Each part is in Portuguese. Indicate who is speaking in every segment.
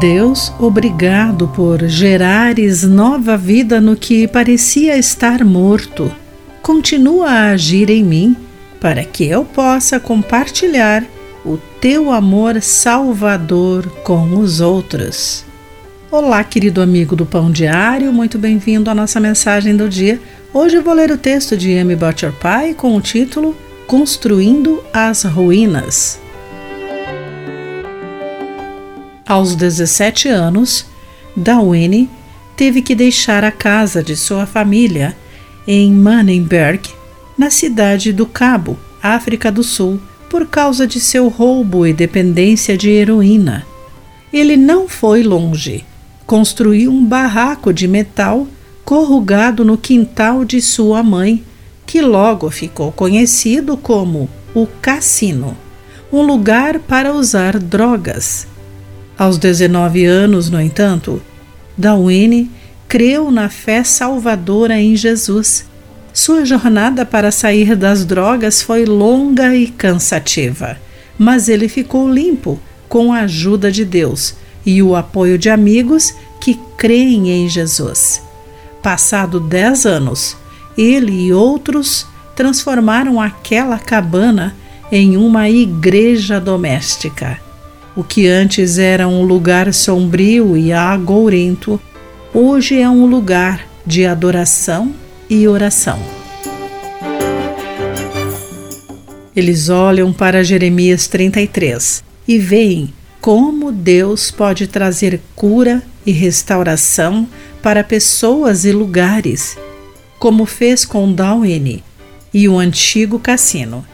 Speaker 1: Deus, obrigado por gerares nova vida no que parecia estar morto. Continua a agir em mim para que eu possa compartilhar o teu amor salvador com os outros. Olá, querido amigo do Pão Diário, muito bem-vindo à nossa mensagem do dia. Hoje eu vou ler o texto de Amy Butcher Pie com o título Construindo as Ruínas. Aos 17 anos, Dawene teve que deixar a casa de sua família em Mannenberg, na cidade do Cabo, África do Sul, por causa de seu roubo e dependência de heroína. Ele não foi longe. Construiu um barraco de metal corrugado no quintal de sua mãe, que logo ficou conhecido como o Cassino um lugar para usar drogas. Aos 19 anos, no entanto, Dawene creu na fé salvadora em Jesus. Sua jornada para sair das drogas foi longa e cansativa, mas ele ficou limpo com a ajuda de Deus e o apoio de amigos que creem em Jesus. Passado dez anos, ele e outros transformaram aquela cabana em uma igreja doméstica. O que antes era um lugar sombrio e agourento, hoje é um lugar de adoração e oração. Eles olham para Jeremias 33 e veem como Deus pode trazer cura e restauração para pessoas e lugares, como fez com Dawene e o antigo cassino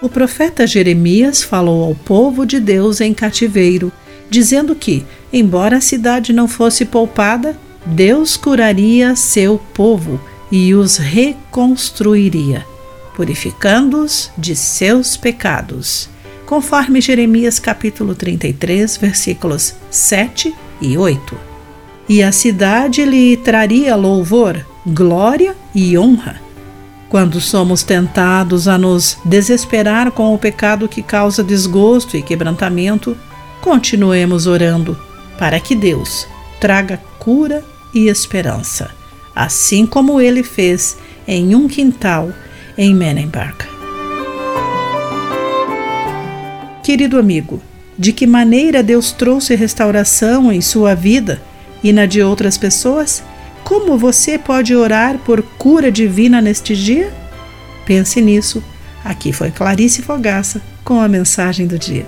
Speaker 1: o profeta Jeremias falou ao povo de Deus em cativeiro, dizendo que, embora a cidade não fosse poupada, Deus curaria seu povo e os reconstruiria, purificando-os de seus pecados, conforme Jeremias capítulo 33, versículos 7 e 8. E a cidade lhe traria louvor, glória e honra quando somos tentados a nos desesperar com o pecado que causa desgosto e quebrantamento, continuemos orando para que Deus traga cura e esperança, assim como ele fez em um quintal em Menenberg. Querido amigo, de que maneira Deus trouxe restauração em sua vida e na de outras pessoas? Como você pode orar por cura divina neste dia? Pense nisso. Aqui foi Clarice Fogaça com a mensagem do dia.